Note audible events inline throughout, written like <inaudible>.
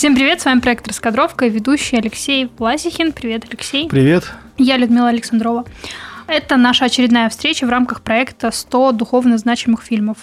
Всем привет, с вами проект «Раскадровка» и ведущий Алексей Власихин. Привет, Алексей. Привет. Я Людмила Александрова. Это наша очередная встреча в рамках проекта «100 духовно значимых фильмов».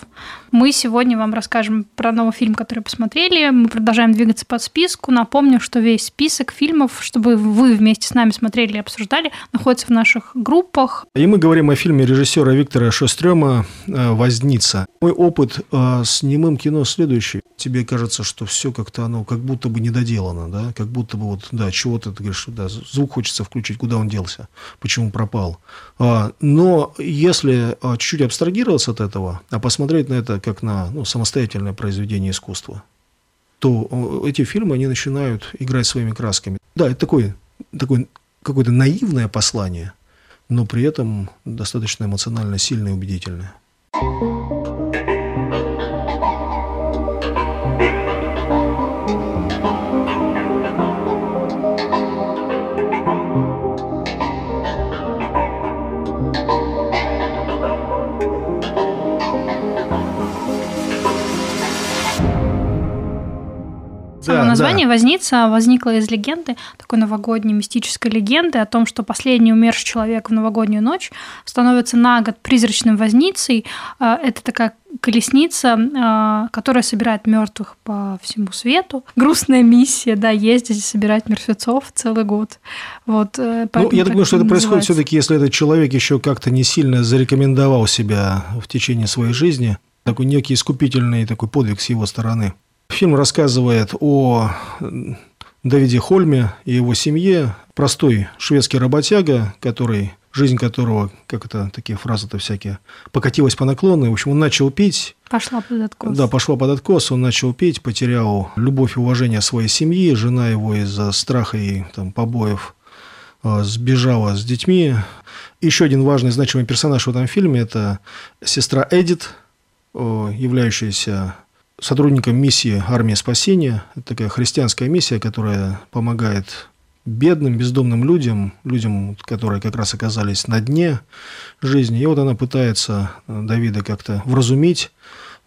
Мы сегодня вам расскажем про новый фильм, который посмотрели. Мы продолжаем двигаться по списку. Напомню, что весь список фильмов, чтобы вы вместе с нами смотрели и обсуждали, находится в наших группах. И мы говорим о фильме режиссера Виктора Шострема «Возница». Мой опыт э, с немым кино следующий. Тебе кажется, что все как-то оно как будто бы недоделано, да? Как будто бы вот, да, чего-то ты говоришь, да, звук хочется включить, куда он делся, почему пропал. А, но если а, чуть-чуть абстрагироваться от этого, а посмотреть на это как на ну, самостоятельное произведение искусства, то эти фильмы, они начинают играть своими красками. Да, это такое, такое какое-то наивное послание, но при этом достаточно эмоционально сильное и убедительное. Само да, название да. «Возница» возникло из легенды, такой новогодней мистической легенды о том, что последний умерший человек в новогоднюю ночь становится на год призрачным возницей. А, это такая колесница, а, которая собирает мертвых по всему свету. Грустная миссия, да, ездить и собирать мертвецов целый год. Вот, э, ну, я думаю, что это происходит все-таки, если этот человек еще как-то не сильно зарекомендовал себя в течение своей жизни. Такой некий искупительный такой подвиг с его стороны. Фильм рассказывает о Давиде Хольме и его семье. Простой шведский работяга, который жизнь которого, как это, такие фразы-то всякие, покатилась по наклонной. В общем, он начал пить. Пошла под откос. Да, пошла под откос. Он начал пить, потерял любовь и уважение своей семьи. Жена его из-за страха и там, побоев а, сбежала с детьми. Еще один важный, значимый персонаж в этом фильме – это сестра Эдит, являющаяся сотрудником миссии «Армия спасения». Это такая христианская миссия, которая помогает бедным, бездомным людям, людям, которые как раз оказались на дне жизни. И вот она пытается э, Давида как-то вразумить,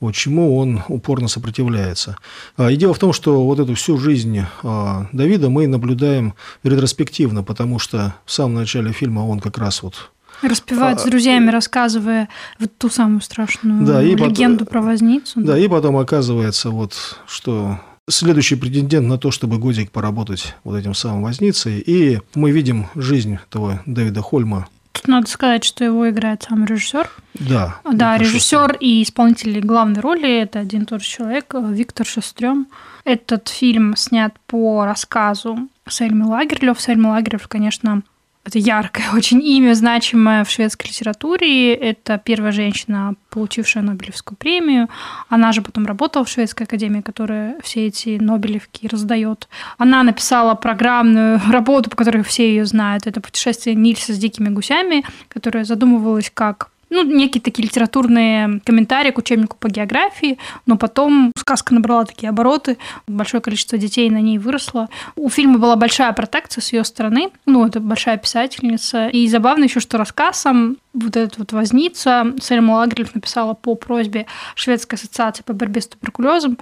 вот чему он упорно сопротивляется. А, и дело в том, что вот эту всю жизнь а, Давида мы наблюдаем ретроспективно, потому что в самом начале фильма он как раз вот Распевает а, с друзьями, рассказывая вот ту самую страшную да, легенду потом, про возницу. Да, и потом оказывается, вот, что следующий претендент на то, чтобы годик поработать вот этим самым возницей. И мы видим жизнь этого Дэвида Хольма. Тут надо сказать, что его играет сам режиссер. Да. Да, режиссер и исполнитель главной роли это один и тот же человек, Виктор Шестрем. Этот фильм снят по рассказу Сельмы Лагерлёв. Сельма Лагерлёв, конечно, это яркое <laughs> очень имя, значимое в шведской литературе. Это первая женщина, получившая Нобелевскую премию. Она же потом работала в Шведской академии, которая все эти Нобелевки раздает. Она написала программную <laughs> работу, по которой все ее знают. Это «Путешествие Нильса с дикими гусями», которая задумывалась как ну, некие такие литературные комментарии к учебнику по географии, но потом сказка набрала такие обороты, большое количество детей на ней выросло. У фильма была большая протекция с ее стороны, ну, это большая писательница. И забавно еще, что рассказом вот этот вот возница Сельма Лагрелев написала по просьбе Шведской ассоциации по борьбе с туберкулезом,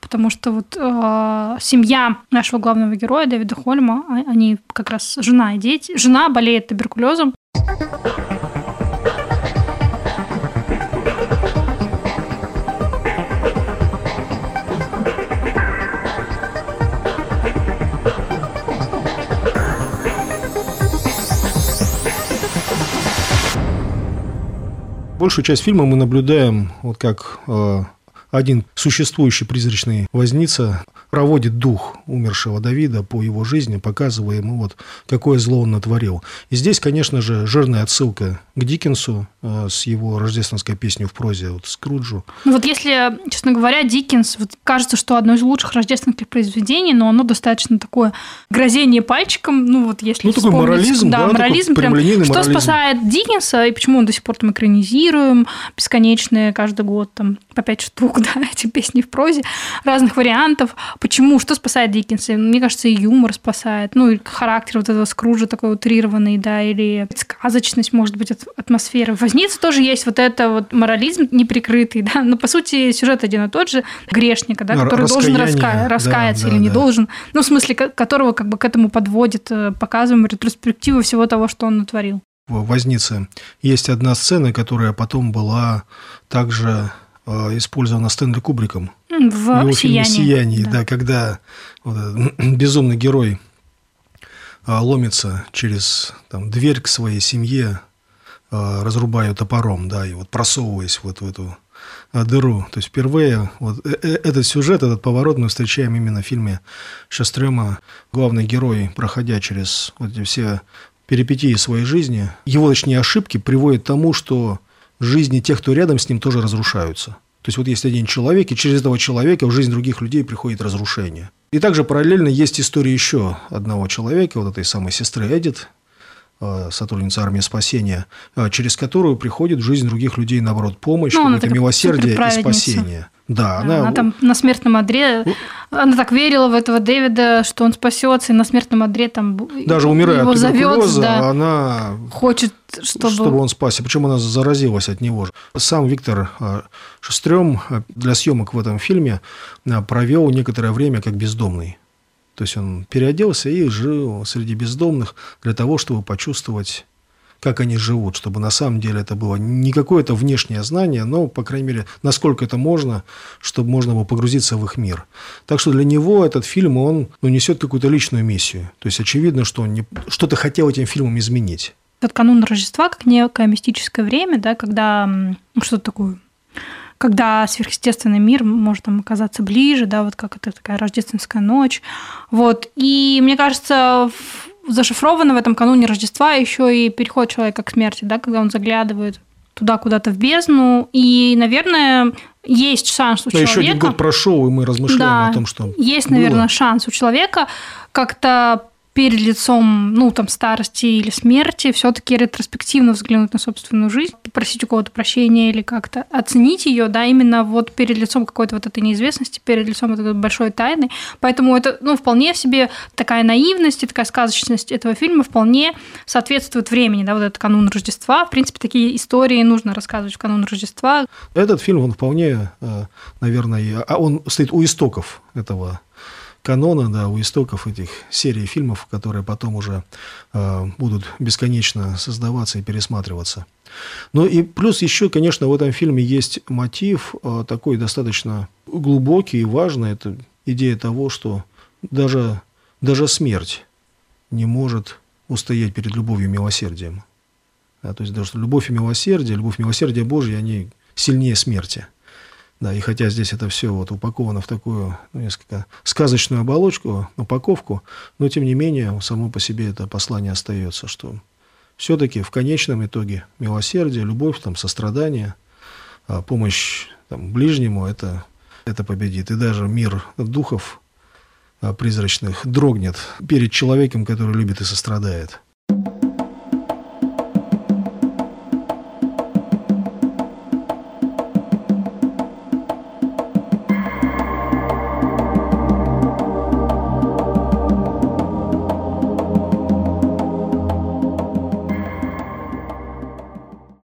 потому что вот э, семья нашего главного героя Дэвида Хольма, а, они как раз жена и дети, жена болеет туберкулезом. Большую часть фильма мы наблюдаем, вот как э, один существующий призрачный возница проводит дух умершего Давида по его жизни, показывая ему, вот, какое зло он натворил. И здесь, конечно же, жирная отсылка к Диккенсу э, с его рождественской песней в прозе, вот, Скруджу. Ну вот если, честно говоря, Диккенс, вот, кажется, что одно из лучших рождественских произведений, но оно достаточно такое грозение пальчиком, ну вот если Ну такой морализм, да, да морализм, прям, что морализм. спасает Диккенса и почему он до сих пор там экранизируем, бесконечные каждый год там по пять штук, <laughs> да, эти песни в прозе, разных вариантов. Почему? Что спасает Диккенса? Мне кажется, и юмор спасает. Ну, и характер вот этого Скружа такой утрированный, да, или сказочность, может быть, атмосфера возницы. Возницы тоже есть вот это вот морализм неприкрытый, <laughs> да, но по сути сюжет один и тот же грешника, да, который должен раска... раскаяться да, или да, не да. должен, ну в смысле которого как бы к этому подводит, э, показываем ретроспективу всего того, что он натворил. В Вознице есть одна сцена, которая потом была также использована Стэнли Кубриком. В его фильме «Сияние», да. да, когда вот, <clears throat> безумный герой э, ломится через там, дверь к своей семье, э, разрубая топором, да, и вот просовываясь вот в эту э, дыру. То есть впервые вот этот сюжет, этот поворот мы встречаем именно в фильме Шестрема. Главный герой, проходя через вот эти все перипетии своей жизни, его, точнее, ошибки приводят к тому, что жизни тех, кто рядом с ним, тоже разрушаются. То есть вот есть один человек, и через этого человека в жизнь других людей приходит разрушение. И также параллельно есть история еще одного человека, вот этой самой сестры Эдит, э, сотрудница армии спасения, э, через которую приходит в жизнь других людей, наоборот, помощь, ну, какое-то милосердие и спасение. Да, она... она там на смертном одре, она так верила в этого Дэвида, что он спасется, и на смертном одре там даже умирая его от туберкулеза, да, она хочет, чтобы... чтобы он спасся. Причем она заразилась от него же. Сам Виктор э, Шестрем э, для съемок в этом фильме э, провел некоторое время как бездомный. То есть он переоделся и жил среди бездомных для того, чтобы почувствовать как они живут, чтобы на самом деле это было не какое-то внешнее знание, но, по крайней мере, насколько это можно, чтобы можно было погрузиться в их мир. Так что для него этот фильм, он ну, несет какую-то личную миссию. То есть очевидно, что он не, что-то хотел этим фильмом изменить. Вот канун Рождества как некое мистическое время, да, когда ну, что-то такое когда сверхъестественный мир может там оказаться ближе, да, вот как это такая рождественская ночь. Вот. И мне кажется, зашифровано в этом кануне Рождества еще и переход человека к смерти, да, когда он заглядывает туда куда-то в бездну. И, наверное, есть шанс у да, человека... еще один год прошел, и мы размышляем да, о том, что Есть, было. наверное, шанс у человека как-то перед лицом, ну, там, старости или смерти, все-таки ретроспективно взглянуть на собственную жизнь, попросить у кого-то прощения или как-то оценить ее, да, именно вот перед лицом какой-то вот этой неизвестности, перед лицом этой большой тайны. Поэтому это, ну, вполне себе такая наивность и такая сказочность этого фильма вполне соответствует времени, да, вот этот канун Рождества. В принципе, такие истории нужно рассказывать в канун Рождества. Этот фильм, он вполне, э, наверное, а он стоит у истоков этого канона, да, у истоков этих серий фильмов, которые потом уже э, будут бесконечно создаваться и пересматриваться. Ну и плюс еще, конечно, в этом фильме есть мотив э, такой достаточно глубокий и важный. Это идея того, что даже, даже смерть не может устоять перед любовью и милосердием. Да, то есть даже любовь и милосердие, любовь и милосердие Божье, они сильнее смерти. Да, и хотя здесь это все вот упаковано в такую ну, несколько сказочную оболочку, упаковку, но тем не менее само по себе это послание остается, что все-таки в конечном итоге милосердие, любовь, там, сострадание, а, помощь там, ближнему это, это победит. И даже мир духов а, призрачных дрогнет перед человеком, который любит и сострадает.